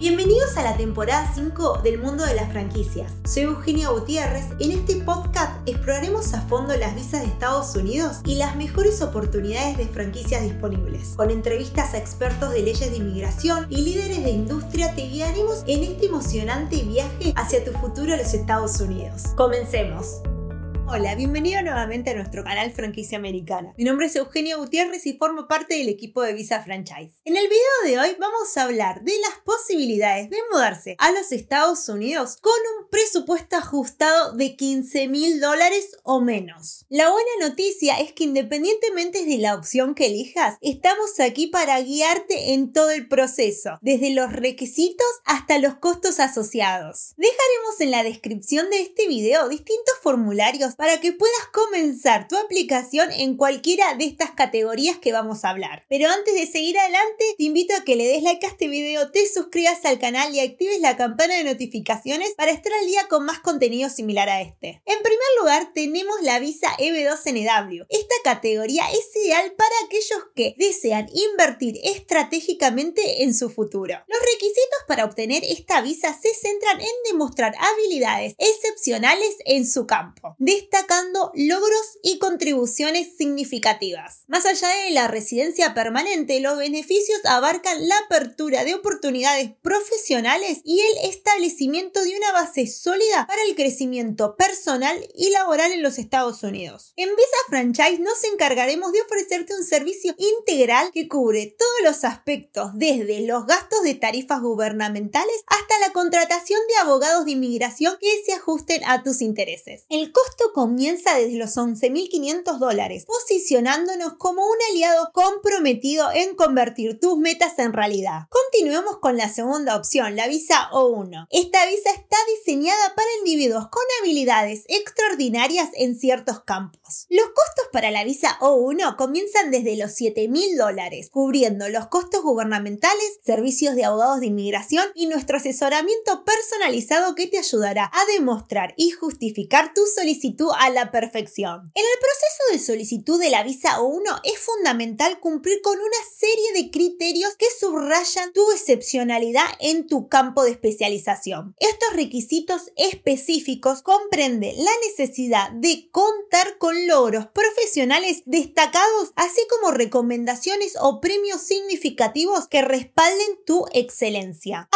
Bienvenidos a la temporada 5 del mundo de las franquicias. Soy Eugenia Gutiérrez. En este podcast exploraremos a fondo las visas de Estados Unidos y las mejores oportunidades de franquicias disponibles. Con entrevistas a expertos de leyes de inmigración y líderes de industria te guiaremos en este emocionante viaje hacia tu futuro a los Estados Unidos. Comencemos. Hola, bienvenido nuevamente a nuestro canal Franquicia Americana. Mi nombre es Eugenio Gutiérrez y formo parte del equipo de Visa Franchise. En el video de hoy vamos a hablar de las posibilidades de mudarse a los Estados Unidos con un presupuesto ajustado de 15 mil dólares o menos. La buena noticia es que independientemente de la opción que elijas, estamos aquí para guiarte en todo el proceso, desde los requisitos hasta los costos asociados. Dejaremos en la descripción de este video distintos formularios para que puedas comenzar tu aplicación en cualquiera de estas categorías que vamos a hablar. Pero antes de seguir adelante, te invito a que le des like a este video, te suscribas al canal y actives la campana de notificaciones para estar al día con más contenido similar a este. En primer lugar, tenemos la visa EB2NW. Esta categoría es ideal para aquellos que desean invertir estratégicamente en su futuro. Los requisitos para obtener esta visa se centran en demostrar habilidades excepcionales en su campo destacando logros y contribuciones significativas. Más allá de la residencia permanente, los beneficios abarcan la apertura de oportunidades profesionales y el establecimiento de una base sólida para el crecimiento personal y laboral en los Estados Unidos. En Visa Franchise nos encargaremos de ofrecerte un servicio integral que cubre todos los aspectos, desde los gastos de tarifas gubernamentales hasta la contratación de abogados de inmigración que se ajusten a tus intereses. El costo comienza desde los 11.500 dólares, posicionándonos como un aliado comprometido en convertir tus metas en realidad. Continuemos con la segunda opción, la visa O1. Esta visa está diseñada para individuos con habilidades extraordinarias en ciertos campos. Los costos para la visa O1 comienzan desde los 7.000 dólares, cubriendo los costos gubernamentales, servicios de abogados de inmigración y nuestro asesoramiento personalizado que te ayudará a demostrar y justificar tu solicitud a la perfección. En el proceso de solicitud de la visa O1 es fundamental cumplir con una serie de criterios que subrayan tu excepcionalidad en tu campo de especialización. Estos requisitos específicos comprenden la necesidad de contar con logros profesionales destacados, así como recomendaciones o premios significativos que respalden tu excelencia.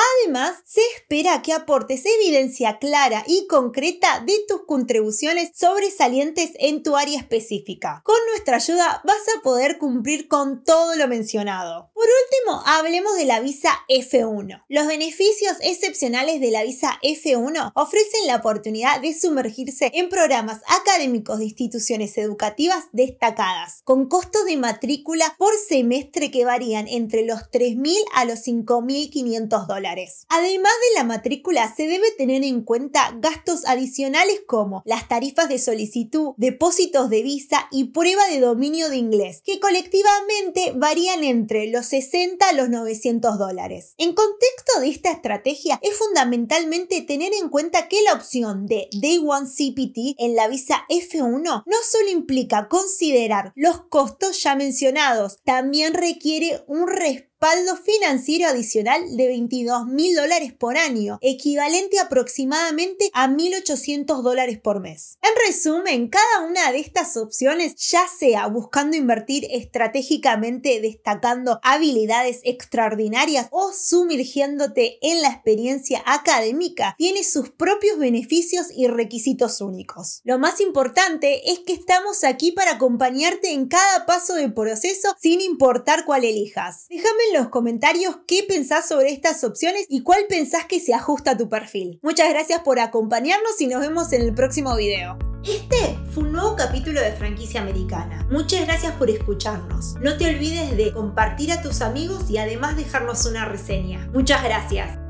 Se espera que aportes evidencia clara y concreta de tus contribuciones sobresalientes en tu área específica. Con nuestra ayuda vas a poder cumplir con todo lo mencionado. Por último, hablemos de la visa F1. Los beneficios excepcionales de la visa F1 ofrecen la oportunidad de sumergirse en programas académicos de instituciones educativas destacadas, con costos de matrícula por semestre que varían entre los 3.000 a los 5.500 dólares. Además de la matrícula, se debe tener en cuenta gastos adicionales como las tarifas de solicitud, depósitos de visa y prueba de dominio de inglés, que colectivamente varían entre los 60 a los 900 dólares. En contexto de esta estrategia, es fundamentalmente tener en cuenta que la opción de Day One CPT en la visa F1 no solo implica considerar los costos ya mencionados, también requiere un respaldo financiero adicional de 22 mil dólares por año, equivalente aproximadamente a 1.800 dólares por mes. En resumen, cada una de estas opciones, ya sea buscando invertir estratégicamente destacando habilidades extraordinarias o sumergiéndote en la experiencia académica, tiene sus propios beneficios y requisitos únicos. Lo más importante es que estamos aquí para acompañarte en cada paso del proceso sin importar cuál elijas. Déjame los comentarios qué pensás sobre estas opciones y cuál pensás que se ajusta a tu perfil. Muchas gracias por acompañarnos y nos vemos en el próximo video. Este fue un nuevo capítulo de Franquicia Americana. Muchas gracias por escucharnos. No te olvides de compartir a tus amigos y además dejarnos una reseña. Muchas gracias.